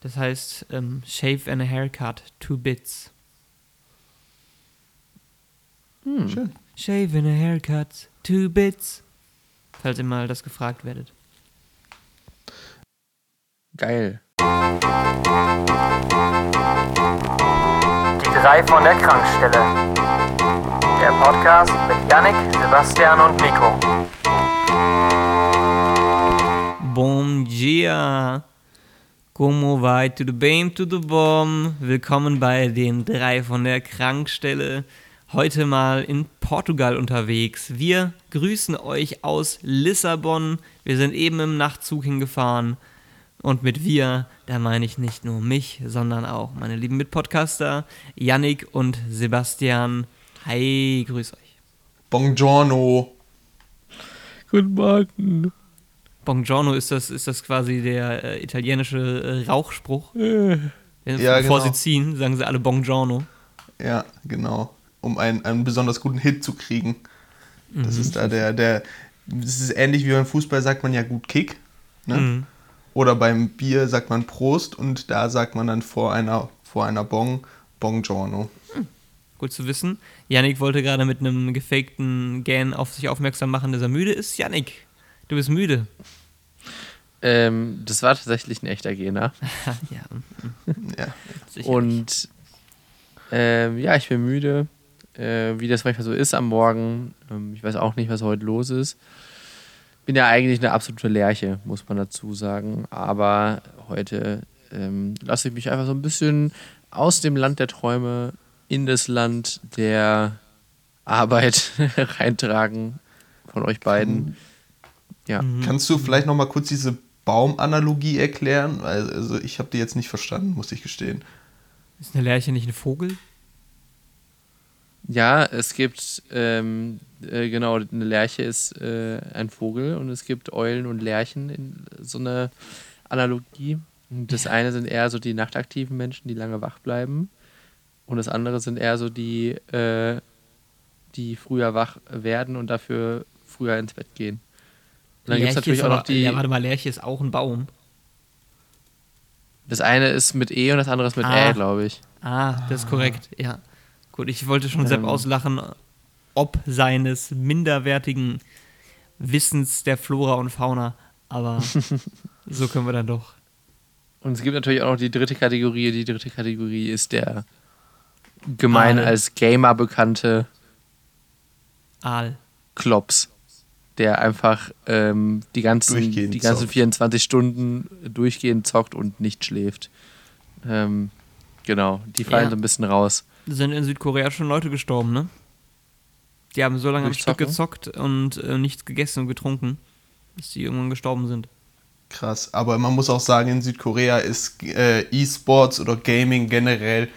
Das heißt ähm, Shave and a Haircut, two bits. Hm. Schön. Shave and a Haircut, two bits. Falls ihr mal das gefragt werdet. Geil. Die drei von der Krankstelle. Der Podcast mit Yannick, Sebastian und Nico. Bom dia. Como vai? Tudo bem? Tudo bom? Willkommen bei den drei von der Krankstelle. Heute mal in Portugal unterwegs. Wir grüßen euch aus Lissabon. Wir sind eben im Nachtzug hingefahren. Und mit wir, da meine ich nicht nur mich, sondern auch meine lieben Mitpodcaster Yannick und Sebastian. Hi, grüß euch. Buongiorno. Guten Morgen. Buongiorno ist das, ist das quasi der äh, italienische äh, Rauchspruch. Äh. Ja, Bevor genau. sie ziehen, sagen sie alle Buongiorno. Ja, genau. Um einen, einen besonders guten Hit zu kriegen. Das Mhm. ist da der, der. Das ist ähnlich wie beim Fußball sagt man ja gut Kick. Ne? Mhm. Oder beim Bier sagt man Prost und da sagt man dann vor einer, vor einer Bong Buongiorno. Gut zu wissen. Yannick wollte gerade mit einem gefakten Gan auf sich aufmerksam machen, dass er müde ist. Yannick, du bist müde. Ähm, das war tatsächlich ein echter Gena. ja, Ja. Und ähm, ja, ich bin müde. Äh, wie das manchmal so ist am Morgen. Ähm, ich weiß auch nicht, was heute los ist. Bin ja eigentlich eine absolute Lerche, muss man dazu sagen. Aber heute ähm, lasse ich mich einfach so ein bisschen aus dem Land der Träume in das Land der Arbeit reintragen von euch beiden. Ja. Mhm. Kannst du vielleicht noch mal kurz diese Baumanalogie erklären? Also ich habe die jetzt nicht verstanden, muss ich gestehen. Ist eine Lerche nicht ein Vogel? Ja, es gibt, ähm, äh, genau, eine Lerche ist äh, ein Vogel und es gibt Eulen und Lerchen in so einer Analogie. Und das eine sind eher so die nachtaktiven Menschen, die lange wach bleiben. Und das andere sind eher so die, äh, die früher wach werden und dafür früher ins Bett gehen. Und dann gibt es natürlich auch noch die. Ja, warte mal, Lerche ist auch ein Baum. Das eine ist mit E und das andere ist mit Ah. Ä, glaube ich. Ah, das ist korrekt, ja. Gut, ich wollte schon Sepp Ähm. auslachen, ob seines minderwertigen Wissens der Flora und Fauna, aber so können wir dann doch. Und es gibt natürlich auch noch die dritte Kategorie. Die dritte Kategorie ist der gemein Aal. als Gamer bekannte Aal. Klops, der einfach ähm, die ganzen, Durchgehend die ganzen zockt. 24 Stunden durchgehend zockt und nicht schläft. Ähm, genau, die fallen Ja. so ein bisschen raus. Sind in Südkorea schon Leute gestorben, ne? Die haben so lange am Stück gezockt und äh, nichts gegessen und getrunken, bis die irgendwann gestorben sind. Krass. Aber man muss auch sagen, in Südkorea ist äh, E-Sports oder Gaming generell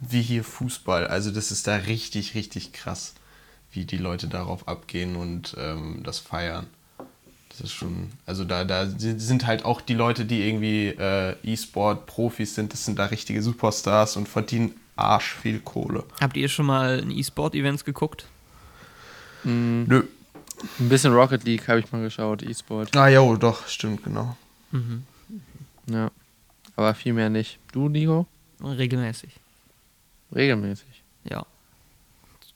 wie hier Fußball. Also das ist da richtig, richtig krass, wie die Leute darauf abgehen und ähm, das feiern. Das ist schon, also da, da sind halt auch die Leute, die irgendwie äh, E-Sport-Profis sind, das sind da richtige Superstars und verdienen arsch viel Kohle. Habt ihr schon mal ein E-Sport-Events geguckt? Mm, Nö. ein bisschen Rocket League habe ich mal geschaut, E-Sport. Ah, jo, doch, stimmt, genau. Mhm. Ja. Aber viel mehr nicht. Du, Nico? Regelmäßig. Regelmäßig. Ja.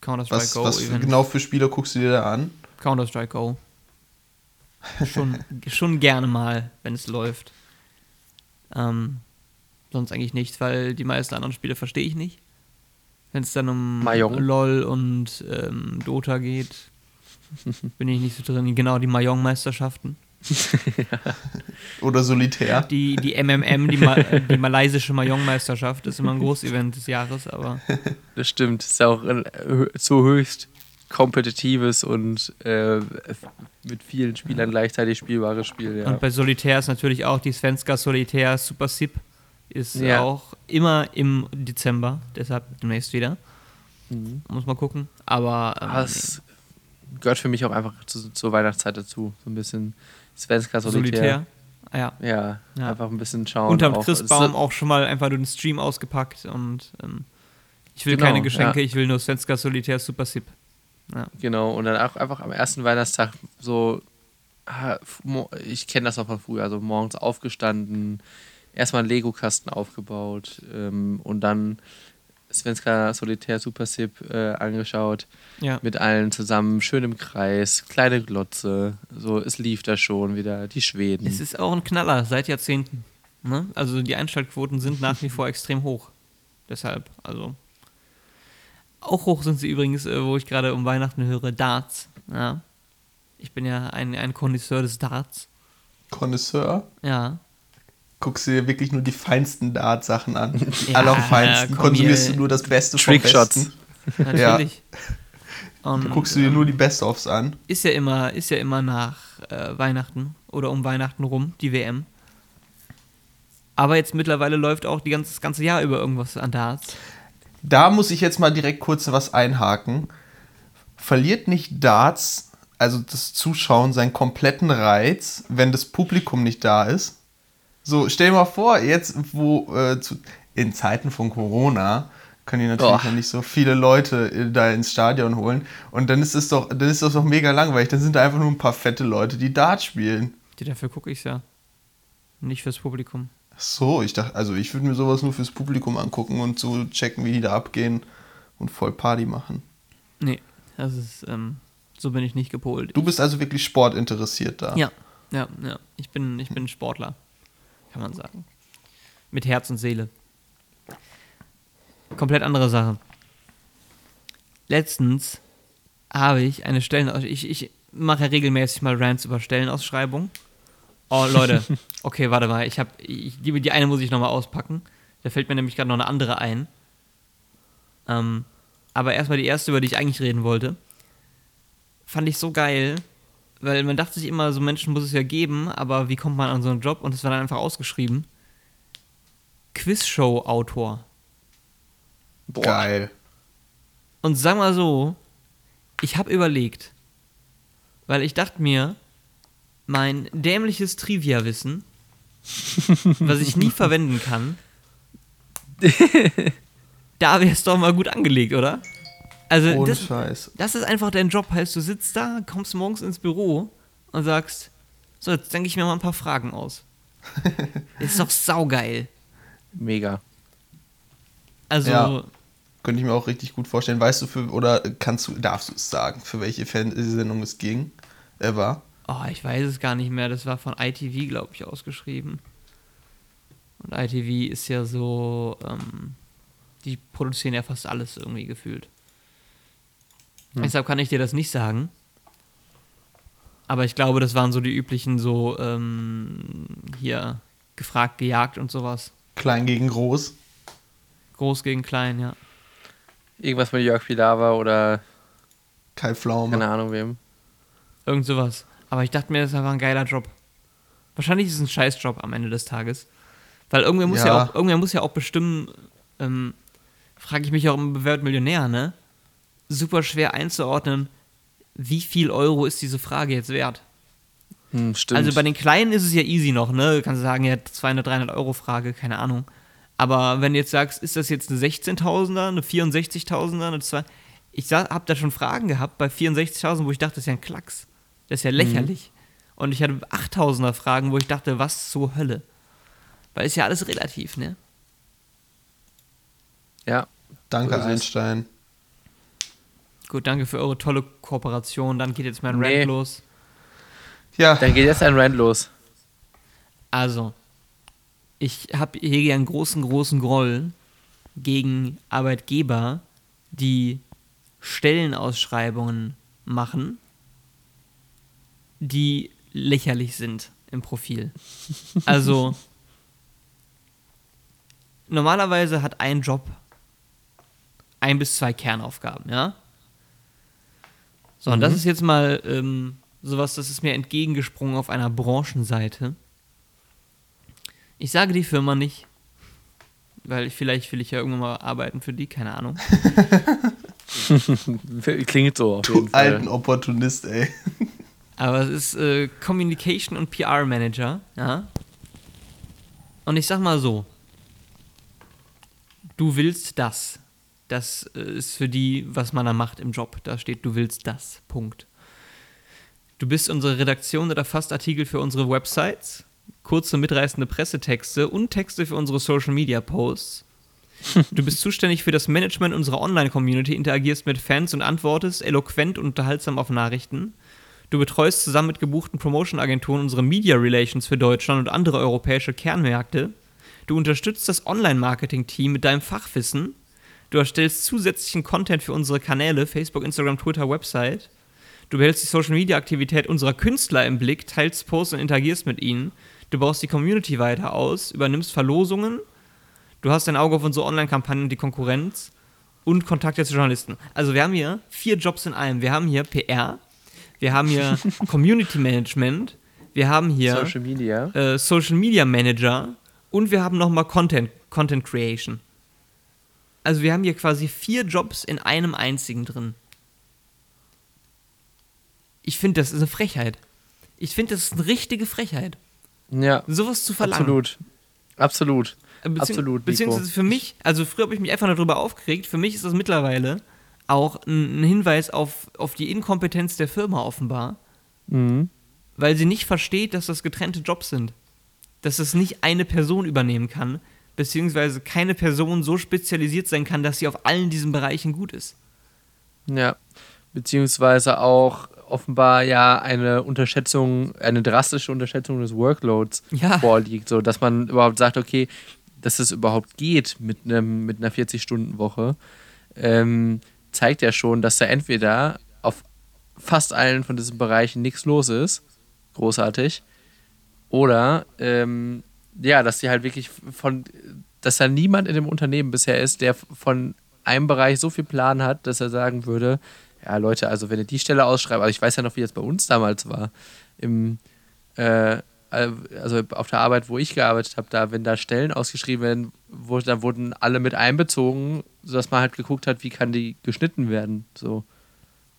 Counter-Strike Was, Go was Event. genau für Spieler guckst du dir da an? Counter-Strike Go. Schon, schon gerne mal, wenn es läuft. Ähm, sonst eigentlich nicht, weil die meisten anderen Spiele verstehe ich nicht. Wenn es dann um Mahjong. LOL und ähm, Dota geht, bin ich nicht so drin. Genau, die Mahjong-Meisterschaften. Oder Solitär? Die, die MMM, die, Ma äh, die malaysische Mahjong-Meisterschaft, ist immer ein Großevent des Jahres, aber Das stimmt. Das ist ja auch ein äh, so höchst kompetitives und äh, mit vielen Spielern gleichzeitig spielbares Spiel. Ja. Und bei Solitär ist natürlich auch die Svenska Solitär Super Sip ist Ja. auch immer im Dezember, deshalb demnächst wieder. Mhm. Muss mal gucken. Aber ähm, Aber es gehört für mich auch einfach zu, zur Weihnachtszeit dazu. So ein bisschen Svenska. Solitär. Solitär. Ja. Ja, Ja. einfach ein bisschen schauen. Unterm auch. Christbaum auch schon mal einfach den Stream ausgepackt und ähm, ich will Genau, keine Geschenke, ja. ich will nur Svenska Solitär Super Sip. Ja. Genau, und dann auch einfach am ersten Weihnachtstag so Ah, Ich kenne das noch von früher. Also morgens aufgestanden, erstmal einen Lego-Kasten aufgebaut ähm, und dann Svenska Solitär Super Sip äh, angeschaut. Ja. Mit allen zusammen, schön im Kreis, kleine Glotze. So, es lief da schon wieder, die Schweden. Es ist auch ein Knaller seit Jahrzehnten. Ne? Also die Einschaltquoten sind nach wie vor extrem hoch. Deshalb, also. Auch hoch sind sie übrigens, äh, wo ich gerade um Weihnachten höre, Darts. Ja. Ich bin ja ein, ein Connoisseur des Darts. Connoisseur. Ja. Guckst du dir wirklich nur die feinsten Dart-Sachen an. Ja, Allerfeinsten. komm Konsumierst hier. du nur das Beste vom Trickshots. Besten. Natürlich. Und, Da guckst du dir nur die Best-ofs an. ist ja immer, ist ja immer nach äh, Weihnachten oder um Weihnachten rum, die WM. Aber jetzt mittlerweile läuft auch die ganze, das ganze Jahr über irgendwas an Darts. Da muss ich jetzt mal direkt kurz was einhaken. Verliert nicht Darts, also das Zuschauen, seinen kompletten Reiz, wenn das Publikum nicht da ist? So, stell dir mal vor, jetzt, wo äh, zu, in Zeiten von Corona können die natürlich noch nicht so viele Leute äh, da ins Stadion holen. Und dann ist es doch, dann ist das doch mega langweilig. Dann sind da einfach nur ein paar fette Leute, die Dart spielen. Die dafür gucke ich ja. Nicht fürs Publikum. Ach so, ich dachte, also ich würde mir sowas nur fürs Publikum angucken und so checken, wie die da abgehen und voll Party machen. Nee, das ist, ähm, so bin ich nicht gepolt. Du bist also wirklich sportinteressiert da. Ja, ja, ja. Ich bin, ich bin Sportler, kann man sagen. Mit Herz und Seele. Komplett andere Sache. Letztens habe ich eine Stellenausschreibung. Ich, ich mache ja regelmäßig mal Rants über Stellenausschreibung. Oh, Leute. Okay, warte mal. Ich habe, ich, die, die eine muss ich nochmal auspacken. Da fällt mir nämlich gerade noch eine andere ein. Ähm, aber erstmal die erste, über die ich eigentlich reden wollte. Fand ich so geil, weil man dachte sich immer, so Menschen muss es ja geben, aber wie kommt man an so einen Job? Und es war dann einfach ausgeschrieben. Quizshow-Autor. Boah. Geil. Und sag mal so, ich habe überlegt, weil ich dachte mir, mein dämliches Trivia-Wissen, was ich nie verwenden kann, da wäre es doch mal gut angelegt, oder? Also Ohne das, Scheiß. das ist einfach dein Job, heißt du sitzt da, kommst morgens ins Büro und sagst, so, jetzt denke ich mir mal ein paar Fragen aus. ist doch saugeil. Mega. Also, Ja. Könnte ich mir auch richtig gut vorstellen. Weißt du für, oder kannst du, darfst du es sagen, für welche Fernsehsendung es ging? Er war? Oh, ich weiß es gar nicht mehr. Das war von ITV, glaube ich, ausgeschrieben. Und ITV ist ja so, ähm, die produzieren ja fast alles irgendwie gefühlt. Deshalb kann ich dir das nicht sagen. Aber ich glaube, das waren so die üblichen so, ähm, hier, gefragt, gejagt und sowas. Klein gegen groß. Groß gegen klein, ja. Irgendwas mit Jörg Pilawa oder Kai Pflaume. keine Ahnung wem. Irgend sowas. Aber ich dachte mir, das ist einfach ein geiler Job. Wahrscheinlich ist es ein Scheißjob am Ende des Tages. Weil irgendwer muss ja, Ja. auch, irgendwer muss ja auch bestimmen, ähm, frage ich mich auch im Bewährt Millionär, ne? Super schwer einzuordnen, wie viel Euro ist diese Frage jetzt wert? Hm, stimmt. Also bei den Kleinen ist es ja easy noch, ne? Du kannst sagen, ja, 200, 300 Euro Frage, keine Ahnung. Aber wenn du jetzt sagst, ist das jetzt eine 16.000er, eine 64.000er, eine 2... Ich habe da schon Fragen gehabt bei 64.000, wo ich dachte, das ist ja ein Klacks. Das ist ja lächerlich. Und ich hatte 8.000er Fragen, wo ich dachte, was zur Hölle? Weil ist ja alles relativ, ne? ja. Danke, So. Einstein. Gut, danke für eure tolle Kooperation. Dann geht jetzt mein Nee. Rant los. Ja, Dann geht jetzt ein Rand los. Also, ich habe hier einen großen, großen Groll gegen Arbeitgeber, die Stellenausschreibungen machen, die lächerlich sind im Profil. Also, normalerweise hat ein Job ein bis zwei Kernaufgaben, ja? So, und das ist jetzt mal ähm, sowas, das ist mir entgegengesprungen auf einer Branchenseite. Ich sage die Firma nicht, weil ich, vielleicht will ich ja irgendwann mal arbeiten für die, keine Ahnung. Klingt so auf du jeden Fall. alten Opportunist, ey. Aber es ist äh, Communication und PR Manager, ja. Und ich sag mal so: Du willst das. Das äh, ist für die, was man da macht im Job. Da steht, du willst das. Punkt. Du bist unsere Redaktion oder fast Artikel für unsere Websites, kurze mitreißende Pressetexte und Texte für unsere Social Media Posts. Du bist zuständig für das Management unserer Online-Community, interagierst mit Fans und antwortest eloquent und unterhaltsam auf Nachrichten. Du betreust zusammen mit gebuchten Promotion-Agenturen unsere Media Relations für Deutschland und andere europäische Kernmärkte. Du unterstützt das Online-Marketing-Team mit deinem Fachwissen. Du erstellst zusätzlichen Content für unsere Kanäle, Facebook, Instagram, Twitter, Website. Du behältst die Social-Media-Aktivität unserer Künstler im Blick, teilst Posts und interagierst mit ihnen. Du baust die Community weiter aus, übernimmst Verlosungen. Du hast dein Auge auf unsere Online-Kampagnen und die Konkurrenz und Kontakte zu Journalisten. Also wir haben hier vier Jobs in einem. Wir haben hier PR, wir haben hier Community Management, wir haben hier Social Media. äh, Social Media Manager und wir haben nochmal Content, Content Creation. Also wir haben hier quasi vier Jobs in einem einzigen drin. Ich finde, das ist eine Frechheit. Ich finde, das ist eine richtige Frechheit. Ja, Sowas zu verlangen. absolut. Absolut. Beziehungs Absolut. Beziehungsweise für mich, also früher habe ich mich einfach darüber aufgeregt, für mich ist das mittlerweile auch ein Hinweis auf, auf die Inkompetenz der Firma offenbar, Mhm. weil sie nicht versteht, dass das getrennte Jobs sind. Dass es nicht eine Person übernehmen kann, beziehungsweise keine Person so spezialisiert sein kann, dass sie auf allen diesen Bereichen gut ist. Ja. Beziehungsweise auch offenbar ja eine Unterschätzung, eine drastische Unterschätzung des Workloads Ja. vorliegt, so dass man überhaupt sagt, okay, dass es überhaupt geht mit einem mit einer 40-Stunden-Woche, ähm, zeigt ja schon, dass da entweder auf fast allen von diesen Bereichen nichts los ist, großartig, oder ähm, ja, dass sie halt wirklich von, dass da niemand in dem Unternehmen bisher ist, der von einem Bereich so viel Plan hat, dass er sagen würde, ja Leute, also wenn ihr die Stelle ausschreibt, also ich weiß ja noch, wie das bei uns damals war, im äh, also auf der Arbeit, wo ich gearbeitet habe, da, wenn da Stellen ausgeschrieben werden, wo, da wurden alle mit einbezogen, sodass man halt geguckt hat, wie kann die geschnitten werden. So.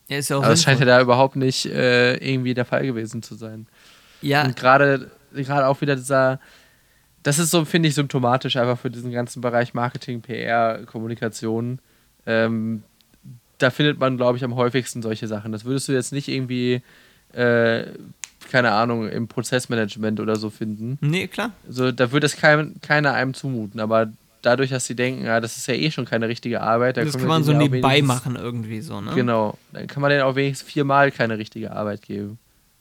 Ja, ist ja auch Aber das scheint ja sinnvoll. da überhaupt nicht äh, irgendwie der Fall gewesen zu sein. ja, Und gerade gerade auch wieder dieser, das ist so, finde ich, symptomatisch einfach für diesen ganzen Bereich Marketing, PR, Kommunikation. Ähm, da findet man, glaube ich, am häufigsten solche Sachen. Das würdest du jetzt nicht irgendwie, äh, keine Ahnung, im Prozessmanagement oder so finden. nee, klar. Also da würde es kein, keiner einem zumuten, aber dadurch, dass sie denken, ja, das ist ja eh schon keine richtige Arbeit, da Das kann man so nebenbei machen irgendwie so, ne? Genau, dann kann man denen auch wenigstens viermal keine richtige Arbeit geben.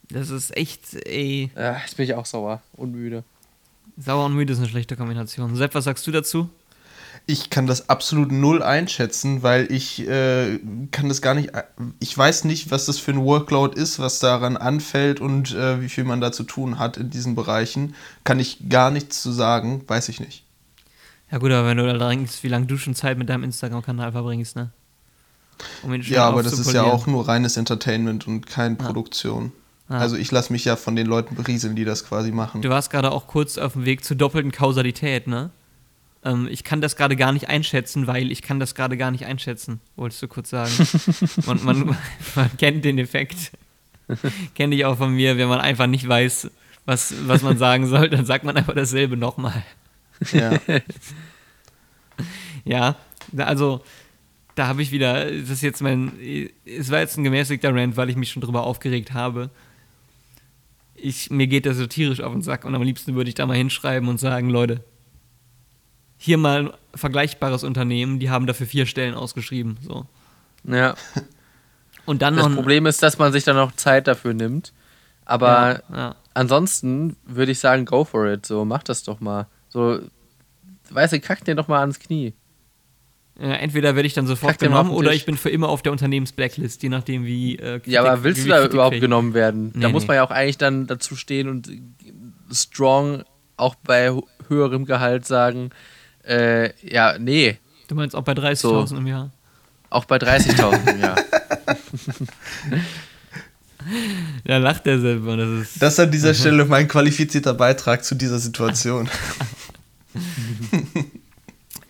Das ist echt, ey, Ja, jetzt bin ich auch sauer und müde. Sauer und müde ist eine schlechte Kombination. Sepp, was sagst du dazu? Ich kann das absolut null einschätzen, weil ich äh, kann das gar nicht. Ich weiß nicht, was das für ein Workload ist, was daran anfällt und äh, wie viel man da zu tun hat in diesen Bereichen. Kann ich gar nichts zu sagen, weiß ich nicht. Ja gut, aber wenn du da denkst, wie lange du schon Zeit mit deinem Instagram-Kanal verbringst, ne? Um Ja, aber das ist ja auch nur reines Entertainment und keine Produktion. Ah. Also ich lasse mich ja von den Leuten berieseln, die das quasi machen. Du warst gerade auch kurz auf dem Weg zur doppelten Kausalität, ne? Ähm, ich kann das gerade gar nicht einschätzen, weil ich kann das gerade gar nicht einschätzen, wolltest du kurz sagen. man, man, man kennt den Effekt. Kenne ich auch von mir, wenn man einfach nicht weiß, was, was man sagen soll, dann sagt man einfach dasselbe nochmal. Ja. Ja, also da habe ich wieder, das ist jetzt mein, es war jetzt ein gemäßigter Rant, weil ich mich schon drüber aufgeregt habe. Ich, mir geht das so tierisch auf den Sack und am liebsten würde ich da mal hinschreiben und sagen, Leute, hier mal ein vergleichbares Unternehmen, die haben dafür vier Stellen ausgeschrieben. So. Ja. Und dann Das noch Problem ist, dass man sich dann noch Zeit dafür nimmt. Aber ja, ja. ansonsten würde ich sagen, go for it. So, mach das doch mal. So, weißt du, kack dir doch mal ans Knie. Ja, entweder werde ich dann sofort Kack genommen oder ich bin für immer auf der Unternehmensblacklist, je nachdem wie. Äh, Kritik, Ja, aber willst wie du da Kritik überhaupt krieg. genommen werden? da Nee, muss nee. man ja auch eigentlich dann dazu stehen und strong auch bei hö- höherem Gehalt sagen, äh, ja, nee, Du meinst auch bei 30.000 im Jahr? auch bei 30.000 im Jahr. Ja, lacht er selber. Das ist. Das ist an dieser Stelle mein qualifizierter Beitrag zu dieser Situation.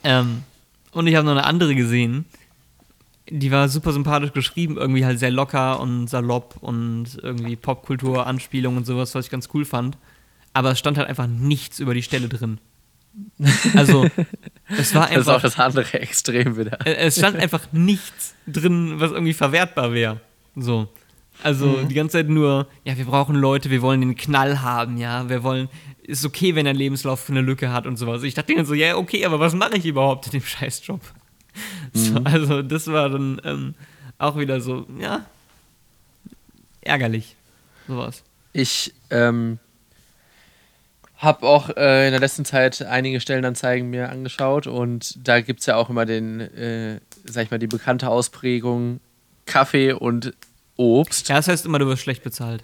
Ähm, und ich habe noch eine andere gesehen. Die war super sympathisch geschrieben, irgendwie halt sehr locker und salopp und irgendwie Popkultur, Anspielung und sowas, was ich ganz cool fand. Aber es stand halt einfach nichts über die Stelle drin. Also, es war Das ist auch einfach. das andere Extrem wieder. es stand einfach nichts drin, was irgendwie verwertbar wäre. So. Also die ganze Zeit nur, ja, wir brauchen Leute, wir wollen den Knall haben, ja, wir wollen, ist okay, wenn er einen Lebenslauf eine Lücke hat und sowas. Ich dachte dann so, ja, okay, aber was mache ich überhaupt in dem Scheißjob? So, also das war dann ähm, auch wieder so, ja, ärgerlich, sowas. Ich ähm, habe auch äh, in der letzten Zeit einige Stellenanzeigen mir angeschaut und da gibt es ja auch immer den, äh, sag ich mal, die bekannte Ausprägung Kaffee und Obst. Ja, das heißt immer, du wirst schlecht bezahlt.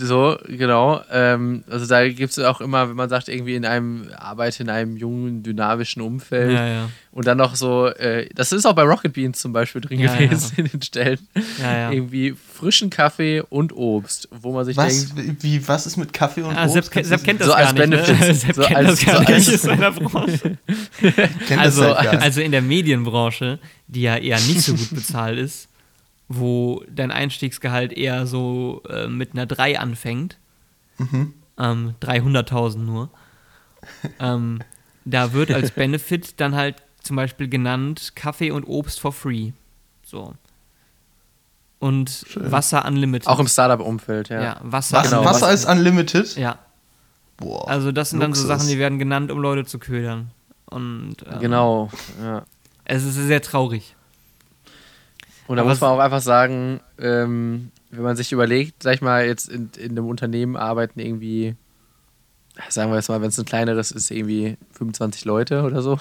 So, genau. Ähm, also da gibt es auch immer, wenn man sagt, irgendwie in einem, arbeite in einem jungen, dynamischen Umfeld. Ja, ja. Und dann noch so, äh, das ist auch bei Rocket Beans zum Beispiel drin Ja, gewesen in den Stellen. Ja, ja. Irgendwie frischen Kaffee und Obst, wo man sich Was, denkt, wie, was ist mit Kaffee und Ah, Obst? Sepp, Sepp kennt das So gar als nicht. Ne? Sepp So kennt als- das gar so nicht als- aus seiner Branche. kennt Also, das halt gar nicht. also in der Medienbranche, die ja eher nicht so gut bezahlt ist, wo dein Einstiegsgehalt eher so äh, mit einer 3 anfängt, Mhm. ähm, 300.000 nur, ähm, da wird als Benefit dann halt zum Beispiel genannt Kaffee und Obst for free. So. Und Wasser unlimited. auch im Startup-Umfeld, ja. ja, Wasser Was, genau, Wasser was- ist unlimited? Ja, Boah, also das sind dann so Luxus. Sachen, die werden genannt, um Leute zu ködern. Und ähm, Genau, ja. es ist sehr traurig. Und da muss man auch einfach sagen, ähm, wenn man sich überlegt, sag ich mal, jetzt in, in einem Unternehmen arbeiten irgendwie, sagen wir jetzt mal, wenn es ein kleineres ist, irgendwie 25 Leute oder so.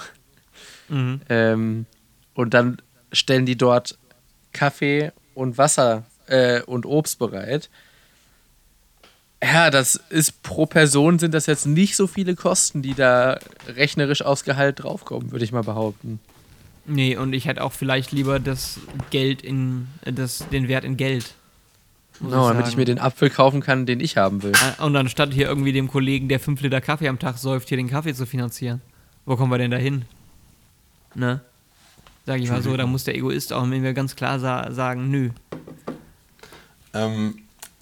Mhm. Ähm, und dann stellen die dort Kaffee und Wasser äh, und Obst bereit. Ja, das ist pro Person sind das jetzt nicht so viele Kosten, die da rechnerisch aufs Gehalt draufkommen, würde ich mal behaupten. Nee, und ich hätte auch vielleicht lieber das Geld in, äh, das, den Wert in Geld. muss Genau, damit ich mir den Apfel kaufen kann, den ich haben will. Äh, Und anstatt hier irgendwie dem Kollegen, der 5 Liter Kaffee am Tag säuft, hier den Kaffee zu finanzieren. Wo kommen wir denn da hin? Ne? Sag ich mal so, da muss der Egoist auch mir ganz klar sa sagen, nö. Ähm,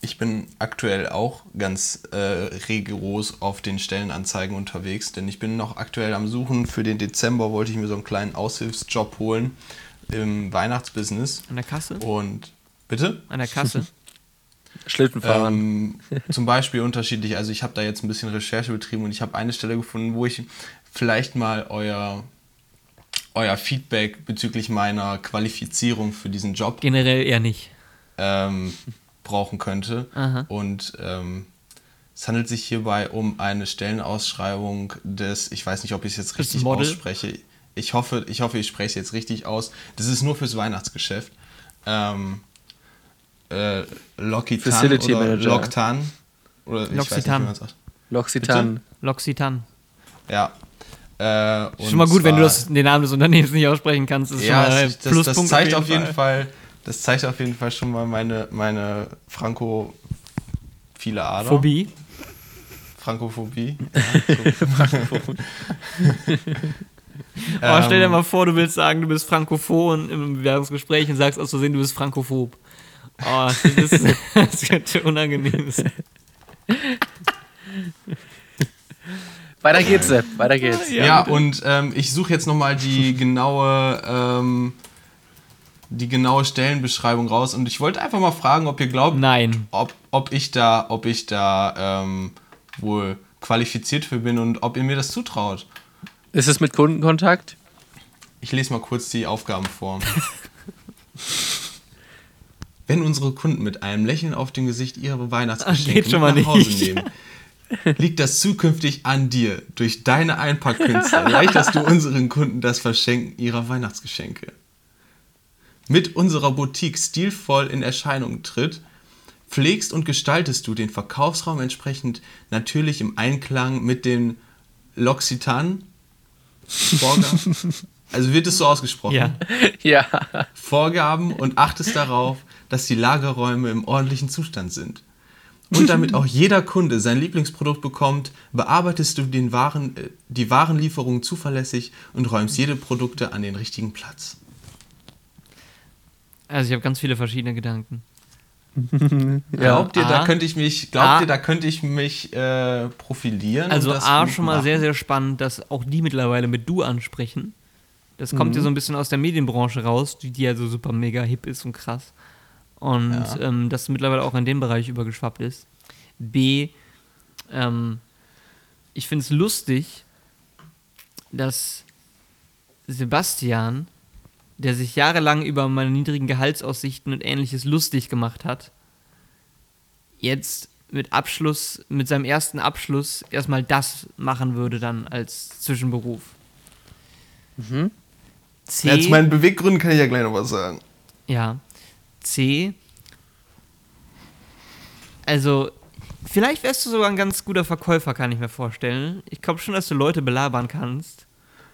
ich bin aktuell auch ganz äh, rigoros auf den Stellenanzeigen unterwegs, denn ich bin noch aktuell am Suchen. Für den Dezember wollte ich mir so einen kleinen Aushilfsjob holen im Weihnachtsbusiness. An der Kasse? Und bitte? An der Kasse? Schlittenfahren. Ähm, zum Beispiel unterschiedlich. Also ich habe da jetzt ein bisschen Recherche betrieben und ich habe eine Stelle gefunden, wo ich vielleicht mal euer, euer Feedback bezüglich meiner Qualifizierung für diesen Job Generell eher nicht. ähm, brauchen könnte. Aha. Und ähm, es handelt sich hierbei um eine Stellenausschreibung des, ich weiß nicht, ob ich es jetzt richtig ausspreche. Ich hoffe, ich hoffe, ich spreche es jetzt richtig aus. Das ist nur fürs Weihnachtsgeschäft. Ähm, äh, Lokitan Facility oder Manager. Loktan. Oder ich weiß nicht, wie Loxitan. man sagt. L'Occitane. L'Occitane. Ja. Äh, Schon mal gut, wenn du zwar- das, den Namen des Unternehmens nicht aussprechen kannst. Ist ja, schon mal ein das, das, Pluspunkt das zeigt auf jeden Fall. Das zeigt auf jeden Fall schon mal meine, meine Franco viele Ader. Phobie. Frankophobie. Aber stell dir Ähm, mal vor, du willst sagen, du bist frankophon im Bewerbungsgespräch und sagst aus Versehen, du bist frankophob. Oh, das, ist, das könnte unangenehm sein. Weiter geht's, Sepp. Weiter geht's. Ja, und ähm, ich suche jetzt nochmal die genaue, ähm, die genaue Stellenbeschreibung raus und ich wollte einfach mal fragen, ob ihr glaubt, Nein. ob, ob ich da, ob ich da ähm, wohl qualifiziert für bin und ob ihr mir das zutraut. Ist es mit Kundenkontakt? Ich lese mal kurz die Aufgaben vor. Wenn unsere Kunden mit einem Lächeln auf dem Gesicht ihre Weihnachtsgeschenke mal nach Hause nicht. nehmen, liegt das zukünftig an dir. Durch deine Einpackkünste erleichterst du unseren Kunden das Verschenken ihrer Weihnachtsgeschenke. Mit unserer Boutique stilvoll in Erscheinung tritt, pflegst und gestaltest du den Verkaufsraum entsprechend natürlich im Einklang mit den Vorgaben. Also wird es so ausgesprochen. Ja. Ja. Vorgaben und achtest darauf, dass die Lagerräume im ordentlichen Zustand sind. Und damit auch jeder Kunde sein Lieblingsprodukt bekommt, bearbeitest du den Waren, äh, die Warenlieferung zuverlässig und räumst jede Produkte an den richtigen Platz. Also ich habe ganz viele verschiedene Gedanken. Glaubt ihr, A. da könnte ich mich, glaubt A. ihr, da könnte ich mich äh, profilieren? Also A, schon mal machen? sehr, sehr spannend, dass auch die mittlerweile mit Du ansprechen. Das kommt ja so ein bisschen aus der Medienbranche raus, die, die ja so super mega hip ist und krass. und Ja. ähm, das mittlerweile auch in den Bereich übergeschwappt ist. B, ähm, ich finde es lustig, dass Sebastian, der sich jahrelang über meine niedrigen Gehaltsaussichten und ähnliches lustig gemacht hat, jetzt mit Abschluss, mit seinem ersten Abschluss erstmal das machen würde dann als Zwischenberuf. C, Ja, zu meinen Beweggründen kann ich ja gleich noch was sagen. ja. C. Also, vielleicht wärst du sogar ein ganz guter Verkäufer, kann ich mir vorstellen. Ich glaube schon, dass du Leute belabern kannst.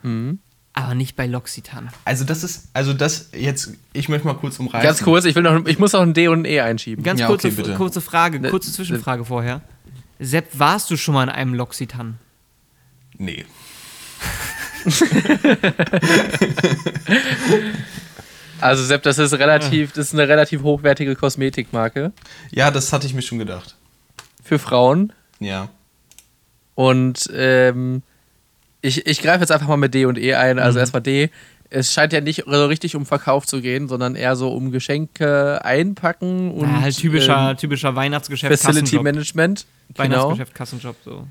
Mhm. Aber nicht bei L'Occitane. Also das ist, also das jetzt, ich möchte mal kurz umreißen. Ganz kurz, ich, will noch, ich muss noch ein D und ein E einschieben. Ganz Ja, kurze, okay, bitte. kurze Frage, Ne- kurze Zwischenfrage vorher. Sepp, warst du schon mal in einem L'Occitane? Nee. Also Sepp, das ist relativ, das ist eine relativ hochwertige Kosmetikmarke Ja, das hatte ich mir schon gedacht. für Frauen. Ja. Und ähm, ich, ich greife jetzt einfach mal mit D und E ein. Also erstmal D. Es scheint ja nicht so richtig um Verkauf zu gehen, sondern eher so um Geschenke einpacken und ja, halt typischer, ähm, typischer Weihnachtsgeschäft, Facility Kassenjob. Management. Genau, Weihnachtsgeschäft, Kassenjob, so.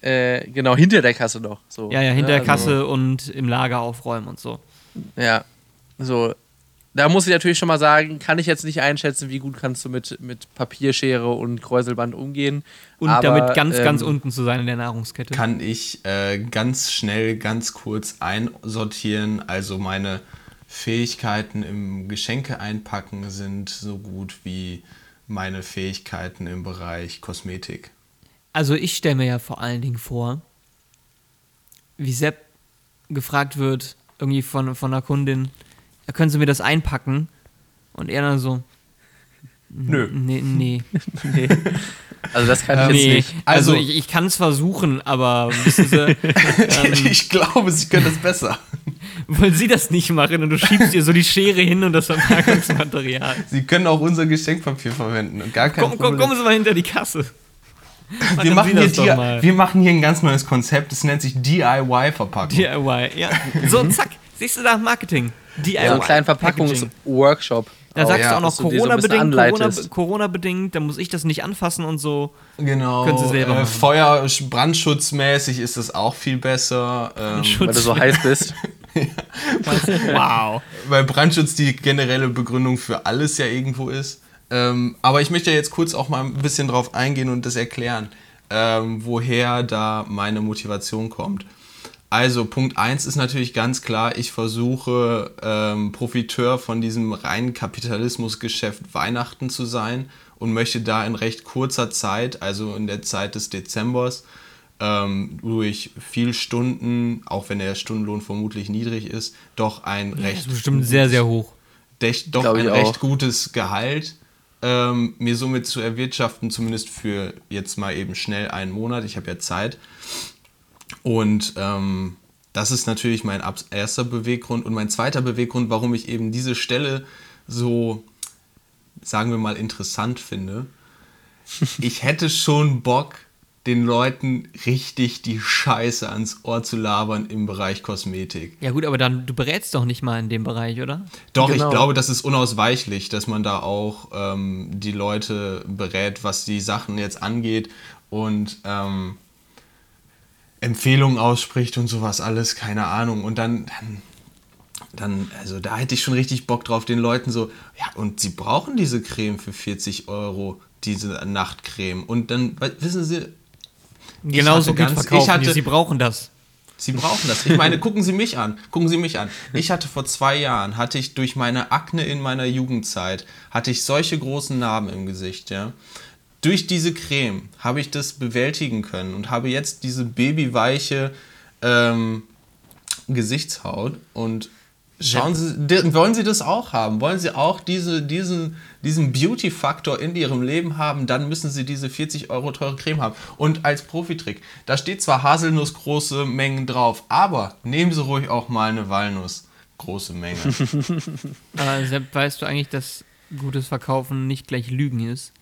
äh, genau, hinter der Kasse noch. So. Ja, ja, hinter der also- Kasse und im Lager aufräumen und so. Ja, so. Da muss ich natürlich schon mal sagen, kann ich jetzt nicht einschätzen, wie gut kannst du mit, mit Papierschere und Kräuselband umgehen. Und Aber, damit ganz, ähm, ganz unten zu sein in der Nahrungskette. Kann ich äh, ganz schnell, ganz kurz einsortieren. Also meine Fähigkeiten im Geschenke einpacken sind so gut wie meine Fähigkeiten im Bereich Kosmetik. Also ich stelle mir ja vor allen Dingen vor, wie Sepp gefragt wird, irgendwie von, von einer Kundin, ja, können Sie mir das einpacken? Und er dann so, Nö. nee, nee, Nee. Also das kann ich jetzt nee. nicht. Also, Also- ich, ich kann es versuchen, aber wissen Sie, ähm, ich glaube, sie können das besser. wollen Sie das nicht machen und du schiebst ihr so die Schere hin und das Verpackungsmaterial. Sie können auch unser Geschenkpapier verwenden. Gar kein Komm, komm, kommen Sie mal hinter die Kasse. wir, Machen hier wir machen hier ein ganz neues Konzept. Das nennt sich DIY-Verpackung. DIY, ja. So, zack, siehst du da Marketing. DIY. So einen kleinen. Verpackungsworkshop. Da sagst ja, du auch noch die so Corona-bedingt, Corona, anleitest. Corona-bedingt, da muss ich das nicht anfassen und so. Genau. Können Sie selber äh. Feuer, brandschutzmäßig ist das auch viel besser. Ähm, Weil du so heiß bist. Wow. weil Brandschutz die generelle Begründung für alles ja irgendwo ist. Ähm, aber ich möchte jetzt kurz auch mal ein bisschen drauf eingehen und das erklären, ähm, woher da meine Motivation kommt. Also Punkt 1 ist natürlich ganz klar, ich versuche ähm, Profiteur von diesem reinen Kapitalismusgeschäft Weihnachten zu sein und möchte da in recht kurzer Zeit, also in der Zeit des Dezembers, ähm, durch viel Stunden, auch wenn der Stundenlohn vermutlich niedrig ist, doch ein Das recht ist bestimmt sehr, sehr hoch. dech- doch ein recht gutes Gehalt ähm, mir somit zu erwirtschaften, zumindest für jetzt mal eben schnell einen Monat. Ich habe ja Zeit. Und ähm, das ist natürlich mein erster Beweggrund. Und mein zweiter Beweggrund, warum ich eben diese Stelle so, sagen wir mal, interessant finde. Ich hätte schon Bock, den Leuten richtig die Scheiße ans Ohr zu labern im Bereich Kosmetik. Ja gut, aber dann, du berätst doch nicht mal in dem Bereich, oder? Doch, Genau. ich glaube, das ist unausweichlich, dass man da auch ähm, die Leute berät, was die Sachen jetzt angeht und ähm, Empfehlungen ausspricht und sowas alles, keine Ahnung. Und dann, dann, dann, also da hätte ich schon richtig Bock drauf, den Leuten so, ja, und sie brauchen diese Creme für 40 Euro, diese Nachtcreme. Und dann, wissen Sie, gut ganz- verkaufen, ich hatte- sie brauchen das. Sie brauchen das. Ich meine, gucken Sie mich an. Gucken Sie mich an. Ich hatte vor zwei Jahren, hatte ich durch meine Akne in meiner Jugendzeit, hatte ich solche großen Narben im Gesicht, ja. Durch diese Creme habe ich das bewältigen können und habe jetzt diese babyweiche ähm, Gesichtshaut und schauen Sie, wollen Sie das auch haben? Wollen Sie auch diese, diesen, diesen Beauty-Faktor in Ihrem Leben haben? Dann müssen Sie diese 40 Euro teure Creme haben. Und als Profitrick, da steht zwar haselnussgroße Mengen drauf, aber nehmen Sie ruhig auch mal eine Walnuss. Große Menge. Aber Sepp, weißt du eigentlich, dass gutes Verkaufen nicht gleich Lügen ist?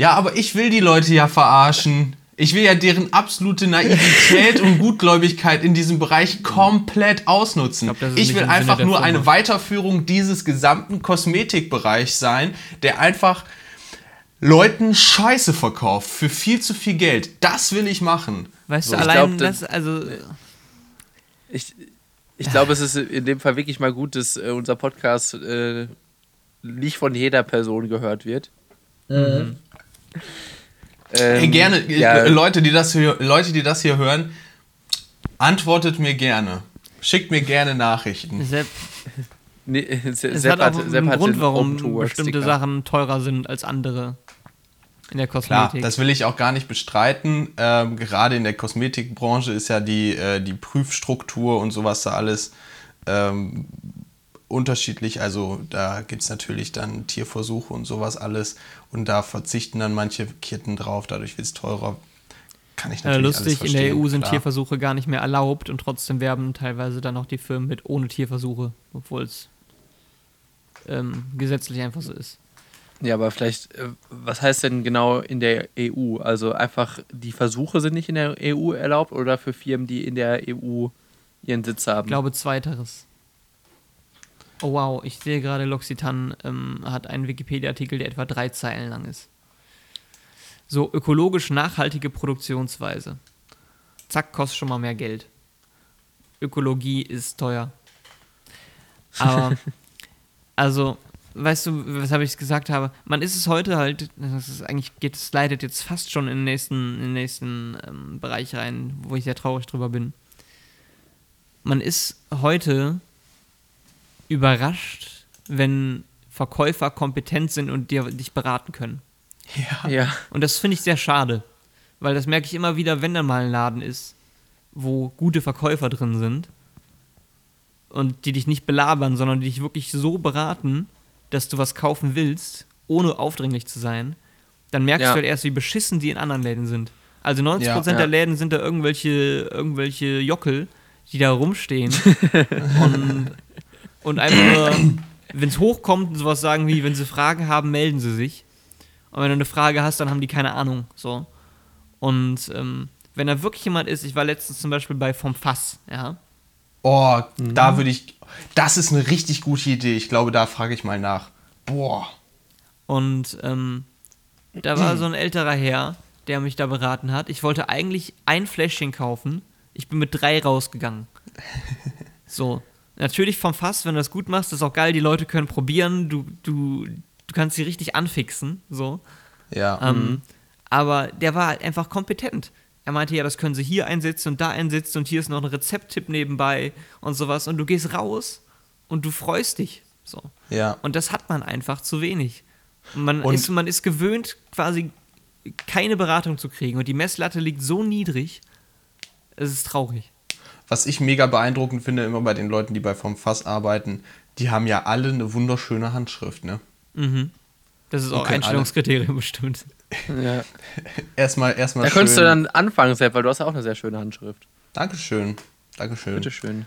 Ja, aber ich will die Leute ja verarschen. Ich will ja deren absolute Naivität und Gutgläubigkeit in diesem Bereich komplett ausnutzen. Ich glaub, Ich, will einfach nur Firma. eine Weiterführung dieses gesamten Kosmetikbereichs sein, der einfach Leuten Scheiße verkauft für viel zu viel Geld. Das will ich machen. Weißt So, du, ich allein glaub, das, also, Ich, ich glaube, es ist in dem Fall wirklich mal gut, dass äh, unser Podcast äh, nicht von jeder Person gehört wird. Ey, Ähm, gerne, ja, Leute, die das hier, Leute, die das hier hören, antwortet mir gerne. Schickt mir gerne Nachrichten. Sepp, nee, es Sepp hat auch hat- einen Grund, warum bestimmte Sticker. Sachen teurer sind als andere in der Klar, Kosmetik. das will ich auch gar nicht bestreiten. Ähm, gerade in der Kosmetikbranche ist ja die, äh, die Prüfstruktur und sowas da alles ähm, unterschiedlich. Also da gibt es natürlich dann Tierversuche und sowas alles. Und da verzichten dann manche Ketten drauf, dadurch wird es teurer. Kann ich äh, natürlich alles lustig, in der EU sind klar. Tierversuche gar nicht mehr erlaubt und trotzdem werben teilweise dann auch die Firmen mit ohne Tierversuche, obwohl es ähm, gesetzlich einfach so ist. Ja, aber vielleicht, äh, was heißt denn genau in der EU? Also einfach, die Versuche sind nicht in der EU erlaubt oder für Firmen, die in der EU ihren Sitz haben? Ich glaube, zweiteres. Oh wow, ich sehe gerade, L'Occitane ähm, hat einen Wikipedia-Artikel, der etwa drei Zeilen lang ist. So, ökologisch nachhaltige Produktionsweise. Zack, kostet schon mal mehr Geld. Ökologie ist teuer. Aber, also, weißt du, weshalb ich es gesagt habe? Man ist es heute halt, das ist eigentlich, geht es leidet jetzt fast schon in den nächsten, in den nächsten ähm, Bereich rein, wo ich sehr traurig drüber bin man ist heute überrascht, wenn Verkäufer kompetent sind und dir, dich beraten können. Ja. Und das finde ich sehr schade, weil das merke ich immer wieder, wenn da mal ein Laden ist, wo gute Verkäufer drin sind und die dich nicht belabern, sondern die dich wirklich so beraten, dass du was kaufen willst, ohne aufdringlich zu sein, dann merkst Ja. du halt erst, wie beschissen die in anderen Läden sind. Also 90% Ja. der Ja. Läden sind da irgendwelche, irgendwelche Jockel, die da rumstehen und, und einfach nur, wenn es hochkommt, sowas sagen wie, wenn sie Fragen haben, melden sie sich. Und wenn du eine Frage hast, dann haben die keine Ahnung. So. Und ähm, wenn da wirklich jemand ist, ich war letztens zum Beispiel bei Vom Fass, ja. Oh, Mhm. da würde ich. Das ist eine richtig gute Idee. Ich glaube, da frage ich mal nach. Boah. Und ähm, da war so ein älterer Herr, der mich da beraten hat. Ich wollte eigentlich ein Fläschchen kaufen. Ich bin mit drei rausgegangen. So. Natürlich vom Fass, wenn du das gut machst, ist auch geil. Die Leute können probieren. Du, du, du kannst sie richtig anfixen. So. Ja. Ähm, aber der war halt einfach kompetent. Er meinte, ja, das können sie hier einsetzen und da einsetzen und hier ist noch ein Rezepttipp nebenbei und sowas. Und du gehst raus und du freust dich. So. ja. Und das hat man einfach zu wenig. Man, Und- ist, man ist gewöhnt, quasi keine Beratung zu kriegen. Und die Messlatte liegt so niedrig, es ist traurig. Was ich mega beeindruckend finde, immer bei den Leuten, die bei Vom Fass arbeiten, die haben ja alle eine wunderschöne Handschrift, ne? Das ist auch Okay, Einstellungskriterium bestimmt. ja. Erstmal, erstmal Da schön. könntest du dann anfangen, Sepp, weil du hast ja auch eine sehr schöne Handschrift. Dankeschön. Dankeschön. Bitteschön.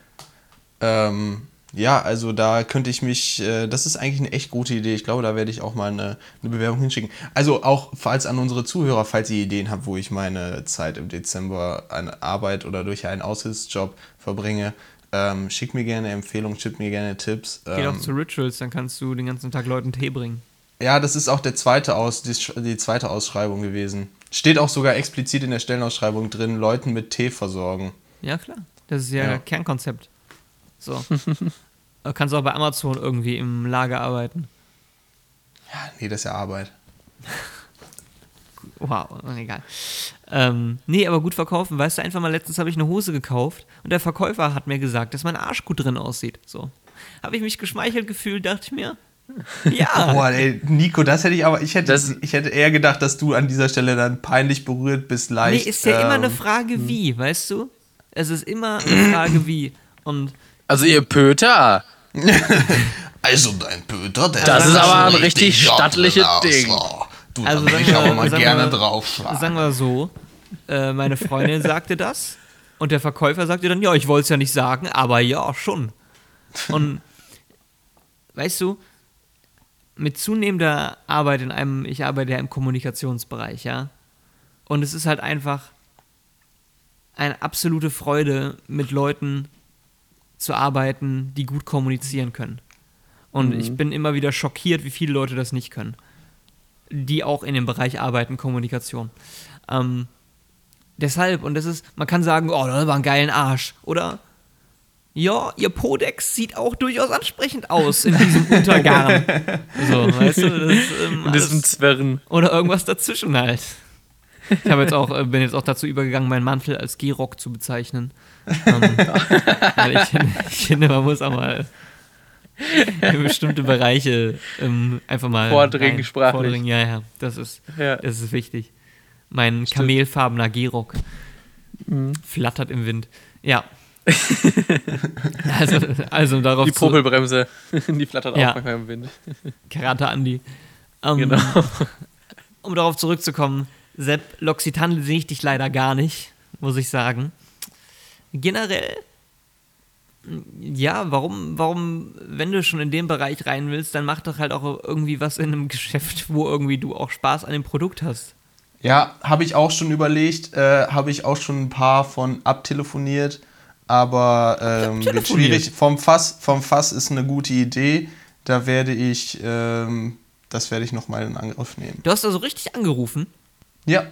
Ähm, ja, also da könnte ich mich, äh, das ist eigentlich eine echt gute Idee. Ich glaube, da werde ich auch mal eine, eine Bewerbung hinschicken. Also auch falls an unsere Zuhörer, falls ihr Ideen habt, wo ich meine Zeit im Dezember an Arbeit oder durch einen Aushilfsjob verbringe, ähm, schickt mir gerne Empfehlungen, schickt mir gerne Tipps. Geh Ähm, doch zu Rituals, dann kannst du den ganzen Tag Leuten Tee bringen. ja, das ist auch der zweite Aus, die, die zweite Ausschreibung gewesen. Steht auch sogar explizit in der Stellenausschreibung drin, Leuten mit Tee versorgen. Ja, klar. Das ist ja, Ja. Kernkonzept. So. Du kannst auch bei Amazon irgendwie im Lager arbeiten. Ja, nee, das ist ja Arbeit. Wow, egal. Ähm, nee, aber gut verkaufen. Weißt du, einfach mal letztens habe ich eine Hose gekauft und der Verkäufer hat mir gesagt, dass mein Arsch gut drin aussieht. So. Habe ich mich geschmeichelt gefühlt, dachte ich mir. Ja. Boah, ey, Nico, das hätte ich aber, ich hätte, Das- ich hätte eher gedacht, dass du an dieser Stelle dann peinlich berührt bist, nee, leicht. ist ja immer eine ähm, Frage, wie, weißt du? Es ist immer eine Frage, wie. Und Also ihr Pöter, Also dein Pöter, der Das ist aber ein richtig stattliches. Ding. Du, Also da ich wir- aber mal sagen gerne wir- drauf schlagen. sagen wir so, äh, meine Freundin sagte das und der Verkäufer sagte dann, ja, ich wollte es ja nicht sagen, aber ja, schon. Und weißt du, mit zunehmender Arbeit in einem, ich arbeite ja im Kommunikationsbereich, ja, Und es ist halt einfach eine absolute Freude, mit Leuten zu arbeiten, die gut kommunizieren können. Und Mhm. ich bin immer wieder schockiert, wie viele Leute das nicht können. Die auch in dem Bereich arbeiten, Kommunikation. Ähm, deshalb, und das ist, man kann sagen, oh, das war ein geilen Arsch. Oder, ja, ihr Podex sieht auch durchaus ansprechend aus in diesem Untergarn. so, weißt du, das ist, ähm, alles- Zwerren. oder irgendwas dazwischen halt. Ich habe jetzt auch, äh, bin jetzt auch dazu übergegangen, meinen Mantel als G-Rock zu bezeichnen. Ähm, weil ich, finde- ich finde, man muss auch mal in bestimmte Bereiche ähm, einfach mal Vordringen, rein- sprachlich. Vordringen, ja, ja, das ist, Ja. das ist wichtig. Mein Stimmt. kamelfarbener G-Rock Mhm. flattert im Wind. Ja. also, also darauf Die Popelbremse, die flattert Ja. auch manchmal im Wind. Karate Andi. Ähm, Genau. um darauf zurückzukommen, Sepp, L'Occitane sehe ich dich leider gar nicht, muss ich sagen. Generell, ja, warum, warum, wenn du schon in den Bereich rein willst, dann mach doch halt auch irgendwie was in einem Geschäft, wo irgendwie du auch Spaß an dem Produkt hast. Ja, habe ich auch schon überlegt, äh, habe ich auch schon ein paar von abtelefoniert, aber ähm, wird schwierig. Vom Fass, vom Fass ist eine gute Idee. Da werde ich, ähm, das werde ich nochmal in Angriff nehmen. Du hast also richtig angerufen Ja,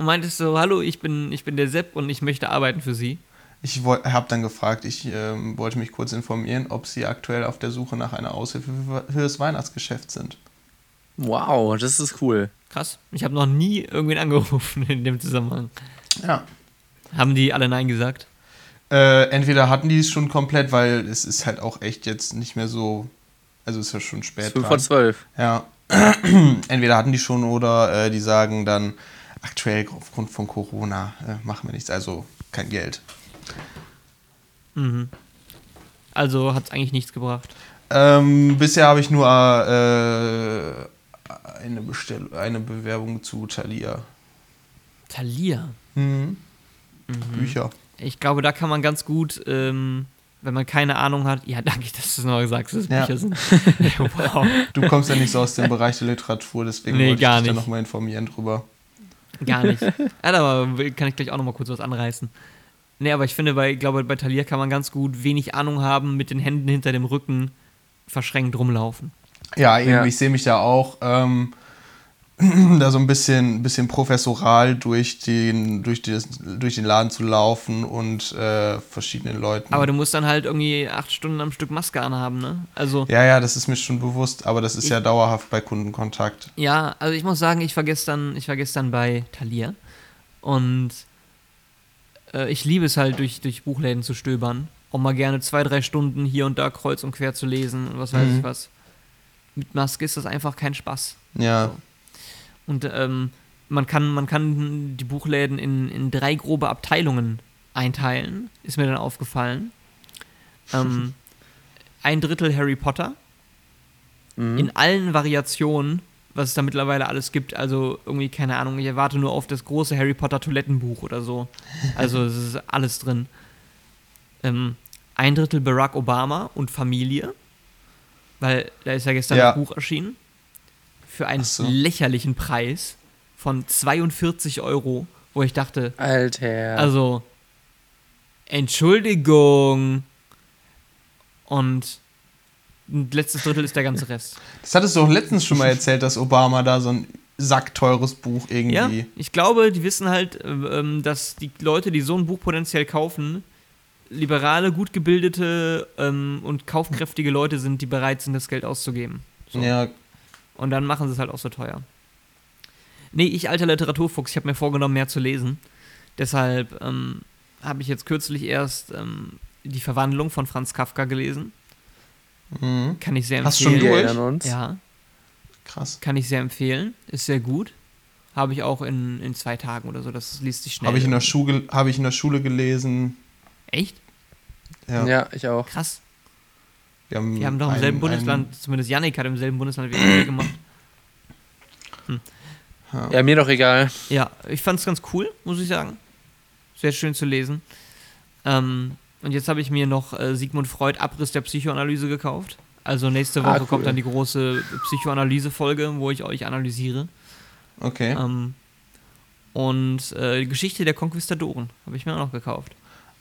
und meintest so, hallo, ich bin, ich bin der Sepp und ich möchte arbeiten für Sie. ich habe dann gefragt, ich ähm, wollte mich kurz informieren, ob Sie aktuell auf der Suche nach einer Aushilfe für, für das Weihnachtsgeschäft sind. Wow, das ist cool. Krass. Ich habe noch nie irgendwen angerufen in dem Zusammenhang. Ja. Haben die alle Nein gesagt? Äh, entweder hatten die es schon komplett, weil es ist halt auch echt jetzt nicht mehr so, also ist ja schon spät. 5 vor dran. 12. Ja. Entweder hatten die schon oder äh, die sagen dann, aktuell aufgrund von Corona äh, machen wir nichts, also kein Geld. Mhm. Also hat es eigentlich nichts gebracht. Ähm, bisher habe ich nur äh, eine, Bestell eine Bewerbung zu Thalia. Thalia. Mhm. Bücher. Ich glaube, da kann man ganz gut, ähm, wenn man keine Ahnung hat, ja, danke, dass du es noch sagst, dass es Ja. Bücher sind. wow. Du kommst ja nicht so aus dem Bereich der Literatur, deswegen Nee, wollte gar ich dich da nicht. nochmal informieren drüber. Gar nicht. Ja, aber kann ich gleich auch noch mal kurz was anreißen. Nee, aber ich finde, bei, ich glaube, bei Thalia kann man ganz gut wenig Ahnung haben, mit den Händen hinter dem Rücken verschränkt rumlaufen. Ja, eben, Ja. ich sehe mich da auch ähm, da so ein bisschen, bisschen professoral durch den, durch, das, durch den Laden zu laufen und äh, verschiedenen Leuten. Aber du musst dann halt irgendwie acht Stunden am Stück Maske anhaben, ne? Also, ja, ja, das ist mir schon bewusst, aber das ist ja dauerhaft bei Kundenkontakt. Ja, also ich muss sagen, ich war gestern, ich war gestern bei Thalia und äh, ich liebe es halt, durch, durch Buchläden zu stöbern. Auch mal gerne zwei, drei Stunden hier und da kreuz und quer zu lesen und was weiß Mhm. ich was. Mit Maske ist das einfach kein Spaß. Ja, Und ähm, man, kann, man kann die Buchläden in, in drei grobe Abteilungen einteilen, ist mir dann aufgefallen. Ähm, ein Drittel Harry Potter, Mhm. in allen Variationen, was es da mittlerweile alles gibt. Also irgendwie, keine Ahnung, ich erwarte nur auf das große Harry Potter Toilettenbuch oder so. Also es ist alles drin. Ähm, ein Drittel Barack Obama und Familie, weil da ist ja gestern Ja. das Buch erschienen. Für einen so. lächerlichen Preis von 42 Euro, wo ich dachte, Alter. also, Entschuldigung. Und ein letztes Drittel ist der ganze Rest. das hattest du auch letztens schon mal erzählt, dass Obama da so ein sackteures Buch irgendwie. Ja, ich glaube, die wissen halt, ähm, dass die Leute, die so ein Buch potenziell kaufen, liberale, gut gebildete ähm, und kaufkräftige Leute sind, die bereit sind, das Geld auszugeben. So. Ja, Und dann machen sie es halt auch so teuer. Nee, ich alter Literaturfuchs, ich habe mir vorgenommen, mehr zu lesen. Deshalb ähm, habe ich jetzt kürzlich erst ähm, die Verwandlung von Franz Kafka gelesen. mhm. Kann ich sehr Hast du schon empfehlen. durch? uns. Ja, krass. kann ich sehr empfehlen. Ist sehr gut. Habe ich auch in, in zwei Tagen oder so. Das liest sich schnell. Habe ich, in der Schule- hab ich in der Schule gelesen. Echt? Ja. Ja, ich auch. Krass. Wir haben, Wir haben doch im einen- selben Bundesland, zumindest Yannick hat im selben Bundesland wie wir gemacht. Ja, mir doch egal. Ja, ich fand es ganz cool, muss ich sagen. Sehr schön zu lesen. Ähm, und jetzt habe ich mir noch äh, Sigmund Freud Abriss der Psychoanalyse gekauft. Also nächste Ah, Woche cool. kommt dann die große Psychoanalyse-Folge, wo ich euch analysiere. Okay. Ähm, Und äh, die Geschichte der Konquistadoren habe ich mir auch noch gekauft.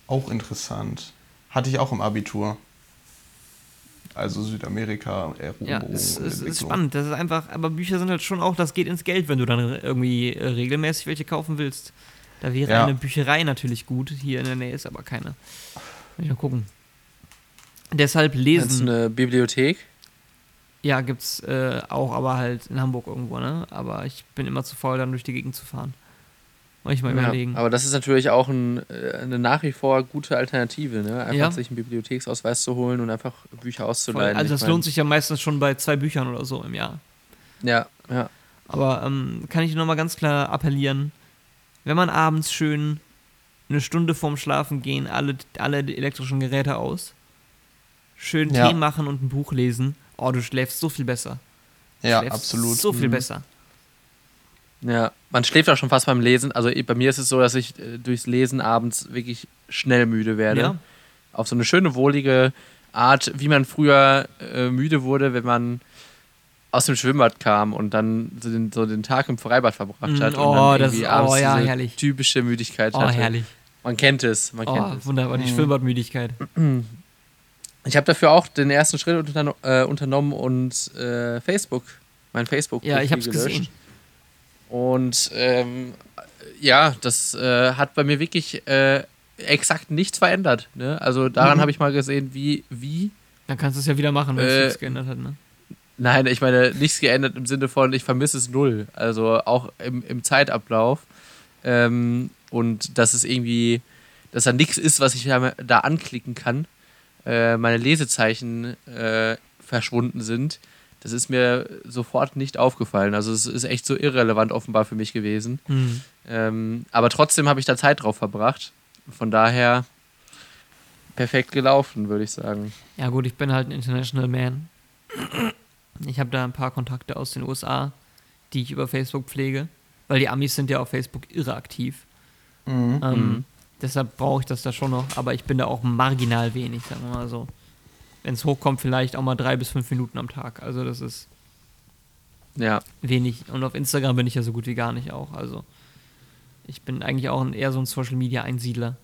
Auch interessant. Hatte ich auch im Abitur. Also Südamerika, Eroberung, Ja, es, es ist spannend. Das ist einfach, aber Bücher sind halt schon auch, das geht ins Geld, wenn du dann irgendwie äh, regelmäßig welche kaufen willst. Da wäre Ja. eine Bücherei natürlich gut. Hier in der Nähe ist aber keine. Muss ich mal gucken. Deshalb lesen. du eine Bibliothek? Ja, gibt's äh, auch, aber halt in Hamburg irgendwo, ne? Aber ich bin immer zu faul, dann durch die Gegend zu fahren. Muss ich mal überlegen. aber das ist natürlich auch ein, äh, eine nach wie vor gute Alternative, ne? Einfach Ja. sich einen Bibliotheksausweis zu holen und einfach Bücher Voll. auszuleihen. Also Ich das mein, lohnt sich ja meistens schon bei zwei Büchern oder so im Jahr. Ja, ja. Aber ähm, kann ich nochmal ganz klar appellieren, wenn man abends schön eine Stunde vorm Schlafen gehen, alle, alle elektrischen Geräte aus, schön Ja. Tee machen und ein Buch lesen, oh, du schläfst so viel besser. Ja, schläfst absolut. So viel Mhm. besser. Ja, man schläft auch schon fast beim Lesen. Also bei mir ist es so, dass ich äh, durchs Lesen abends wirklich schnell müde werde. Ja. Auf so eine schöne, wohlige Art, wie man früher äh, müde wurde, wenn man aus dem Schwimmbad kam und dann so den, so den Tag im Freibad verbracht Mm, hat oh, und dann das ist- abends oh, ja, diese herrlich. typische Müdigkeit Oh, hatte. herrlich. Man kennt es, man Oh, kennt es. wunderbar, die Mhm. Schwimmbadmüdigkeit. Ich habe dafür auch den ersten Schritt unterno äh, unternommen und äh, Facebook, mein Facebook Ja, ich hab's gelöscht. gesehen. Und ähm, ja, das äh, hat bei mir wirklich äh, exakt nichts verändert. Ne? Also daran Mhm. habe ich mal gesehen, wie, wie. Dann kannst du es ja wieder machen, wenn es Äh, nichts geändert hat, ne? Nein, ich meine, nichts geändert im Sinne von, ich vermisse es null. Also auch im, im Zeitablauf. Ähm, und dass es irgendwie, dass da nichts ist, was ich da, anklicken kann. Äh, meine Lesezeichen äh, verschwunden sind. Das ist mir sofort nicht aufgefallen. Also es ist echt so irrelevant offenbar für mich gewesen. Hm. Ähm, aber trotzdem habe ich da Zeit drauf verbracht. Von daher perfekt gelaufen, würde ich sagen. Ja gut, ich bin halt ein International Man. Ich habe da ein paar Kontakte aus den USA, die ich über Facebook pflege, weil die Amis sind ja auf Facebook irre aktiv. Mhm. Ähm, Mhm. Deshalb brauche ich das da schon noch, aber ich bin da auch marginal wenig, sagen wir mal so. Wenn es hochkommt, vielleicht auch mal drei bis fünf Minuten am Tag. Also das ist Ja, wenig. Und auf Instagram bin ich ja so gut wie gar nicht auch. Also ich bin eigentlich auch ein, eher so ein Social Media Einsiedler.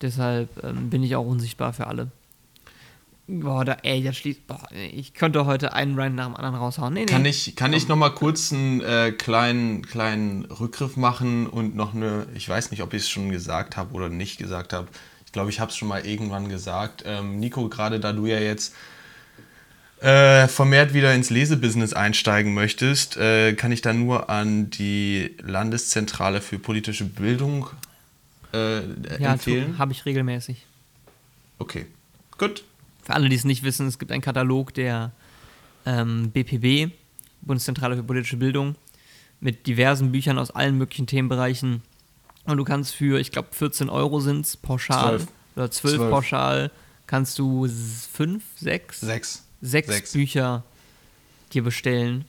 Deshalb ähm, bin ich auch unsichtbar für alle. Boah, da, ey, das schließt. Boah, ich könnte heute einen Rand nach dem anderen raushauen. Nee, nee. Kann ich, kann ich noch mal kurz einen äh, kleinen, kleinen Rückgriff machen und noch eine, ich weiß nicht, ob ich es schon gesagt habe oder nicht gesagt habe. Ich glaube, ich habe es schon mal irgendwann gesagt. Ähm, Nico, gerade da du ja jetzt äh, vermehrt wieder ins Lesebusiness einsteigen möchtest, äh, kann ich da nur an die Landeszentrale für politische Bildung äh, ja, empfehlen. habe ich regelmäßig. Okay, gut. Für alle, die es nicht wissen, es gibt einen Katalog der ähm, BPB, Bundeszentrale für politische Bildung, mit diversen Büchern aus allen möglichen Themenbereichen. Und du kannst für, ich glaube, 14 Euro sind es pauschal Zwölf. oder 12 Zwölf. pauschal, kannst du s- fünf, sechs, Sechs. sechs, Sechs. Bücher dir bestellen,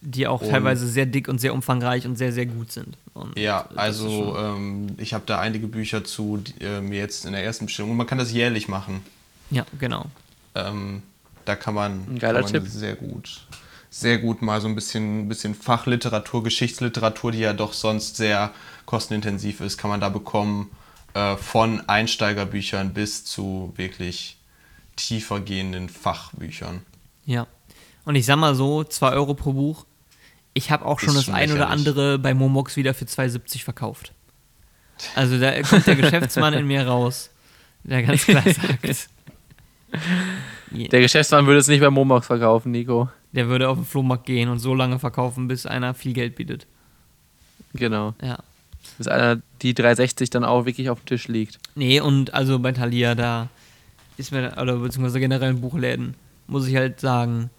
die auch Und- teilweise sehr dick und sehr umfangreich und sehr, sehr gut sind. Und Ja, also ähm, ich habe da einige Bücher zu, die, äh, mir jetzt in der ersten Bestellung. Und man kann das jährlich machen. ja, genau. Ähm, da kann man, Ein geiler kann man Tipp. sehr gut, sehr gut mal so ein bisschen, bisschen Fachliteratur, Geschichtsliteratur, die ja doch sonst sehr kostenintensiv ist, kann man da bekommen. Äh, von Einsteigerbüchern bis zu wirklich tiefer gehenden Fachbüchern. Ja. Und ich sag mal so, 2 Euro pro Buch. Ich habe auch schon Ist das schon ein oder lächerlich. andere bei Momox wieder für 2,70 verkauft. Also da kommt der Geschäftsmann in mir raus, der ganz klar sagt, der Geschäftsmann würde es nicht bei Momox verkaufen, Nico. der würde auf den Flohmarkt gehen und so lange verkaufen, bis einer viel Geld bietet. Genau. Ja. Bis einer die 360 dann auch wirklich auf dem Tisch liegt. Nee, und also bei Thalia, da ist mir, oder beziehungsweise generell in Buchläden, muss ich halt sagen,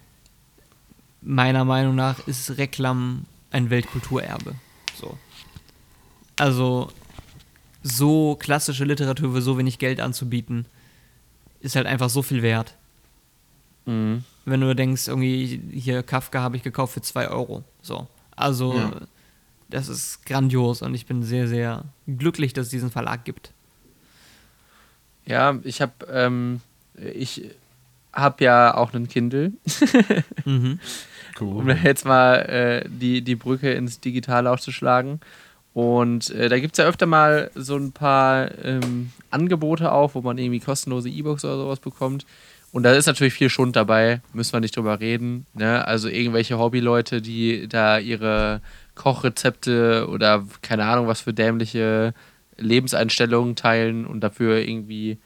meiner Meinung nach ist Reklam ein Weltkulturerbe. So. Also, so klassische Literatur für so wenig Geld anzubieten, ist halt einfach so viel wert. Mhm. Wenn du denkst, irgendwie, hier Kafka habe ich gekauft für 2 Euro. So. Also, Ja. Das ist grandios und ich bin sehr, sehr glücklich, dass es diesen Verlag gibt. Ja, ich habe ähm, ich habe ja auch einen Kindle. Mhm. um jetzt mal äh, die, die Brücke ins Digitale aufzuschlagen. Und äh, da gibt es ja öfter mal so ein paar ähm, Angebote auch, wo man irgendwie kostenlose E-Books oder sowas bekommt. Und da ist natürlich viel Schund dabei, müssen wir nicht drüber reden. Ne? Also irgendwelche Hobbyleute, die da ihre Kochrezepte oder keine Ahnung, was für dämliche Lebenseinstellungen teilen und dafür irgendwie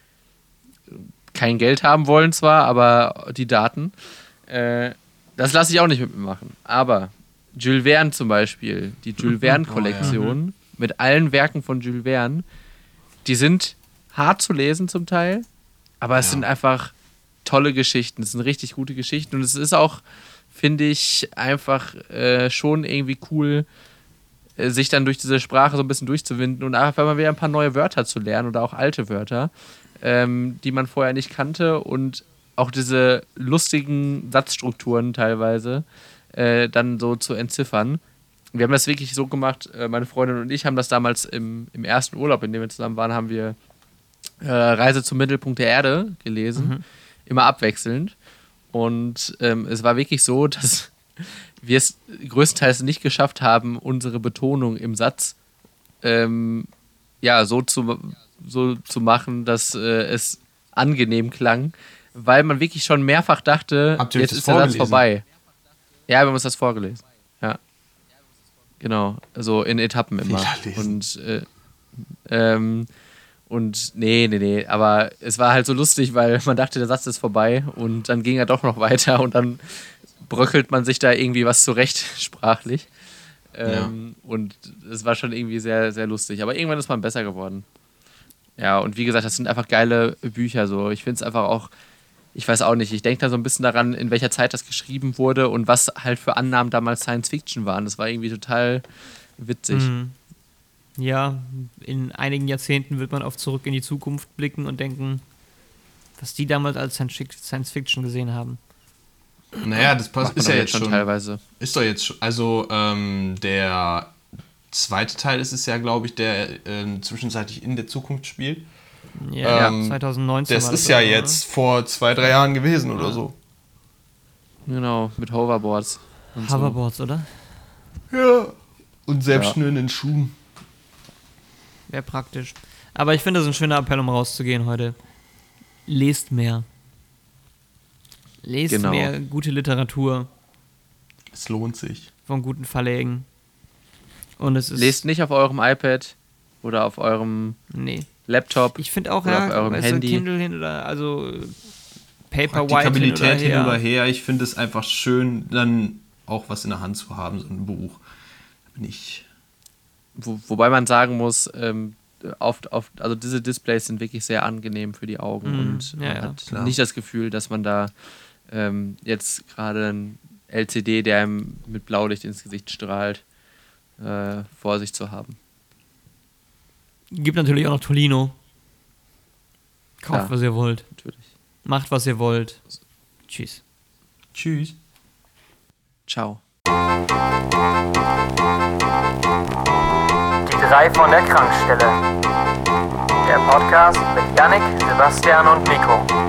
kein Geld haben wollen zwar, aber die Daten. Äh, das lasse ich auch nicht mit mir machen. Aber Jules Verne zum Beispiel, die Jules Verne-Kollektion mit allen Werken von Jules Verne, die sind hart zu lesen zum Teil, aber es Ja. sind einfach tolle Geschichten. Es sind richtig gute Geschichten und es ist auch, finde ich, einfach äh, schon irgendwie cool, äh, sich dann durch diese Sprache so ein bisschen durchzuwinden und einfach mal wieder ein paar neue Wörter zu lernen oder auch alte Wörter, ähm, die man vorher nicht kannte und auch diese lustigen Satzstrukturen teilweise äh, dann so zu entziffern. Wir haben das wirklich so gemacht, äh, meine Freundin und ich haben das damals im, im ersten Urlaub, in dem wir zusammen waren, haben wir äh, Reise zum Mittelpunkt der Erde gelesen, immer abwechselnd. Und ähm, es war wirklich so, dass wir es größtenteils nicht geschafft haben, unsere Betonung im Satz ähm, ja, so zu, so zu machen, dass äh, es angenehm klang, weil man wirklich schon mehrfach dachte, jetzt ist der Satz vorbei. Ja, wir haben uns das vorgelesen. Ja. Genau, also in Etappen immer. Und äh, ähm, und nee, nee, nee, aber es war halt so lustig, weil man dachte, der Satz ist vorbei und dann ging er doch noch weiter und dann bröckelt man sich da irgendwie was zurecht sprachlich. Ähm, Und es war schon irgendwie sehr, sehr lustig. Aber irgendwann ist man besser geworden. Ja, und wie gesagt, das sind einfach geile Bücher. So. Ich finde es einfach auch, ich weiß auch nicht, ich denke da so ein bisschen daran, in welcher Zeit das geschrieben wurde und was halt für Annahmen damals Science Fiction waren. Das war irgendwie total witzig. Mhm. Ja, in einigen Jahrzehnten wird man auf zurück in die Zukunft blicken und denken, was die damals als Science- Fiction gesehen haben. Naja, das passt, ist ja jetzt schon. teilweise. Ist doch jetzt schon. Also, ähm, der zweite Teil ist es ja, glaube ich, der ähm, zwischenzeitlich in der Zukunft spielt. Ja, Ähm, 2019. Das war ist ja oder? jetzt vor zwei, drei Jahren gewesen oder so. Genau, mit Hoverboards. Und so. Hoverboards, oder? Ja. Und Ja. selbstschnürenden Schuhen. Wäre praktisch. Aber ich finde, das ist ein schöner Appell, um rauszugehen heute. Lest mehr. Lest Genau. mehr gute Literatur Es lohnt sich. von guten Verlegen. Und es ist. Lest nicht auf eurem iPad oder auf eurem Nee. Laptop. Ich finde auch, Oder ja, auf eurem weißt du, Handy. Kindle hin oder also Paperwhite hin oder hin her. oder her. Ich finde es einfach schön, dann auch was in der Hand zu haben, so ein Buch. Da bin ich. Wo, wobei man sagen muss, ähm, oft, oft, also diese Displays sind wirklich sehr angenehm für die Augen Mhm, und ja, man ja, hat klar. nicht das Gefühl, dass man da ähm, jetzt gerade ein LCD, der einem mit Blaulicht ins Gesicht strahlt, äh, vor sich zu haben. Gibt natürlich auch noch Tolino. Kauft, Klar. was ihr wollt. Natürlich. Macht, was ihr wollt. Tschüss. Tschüss. Ciao. Drei von der Krankstelle. Der Podcast mit Yannick, Sebastian und Nico.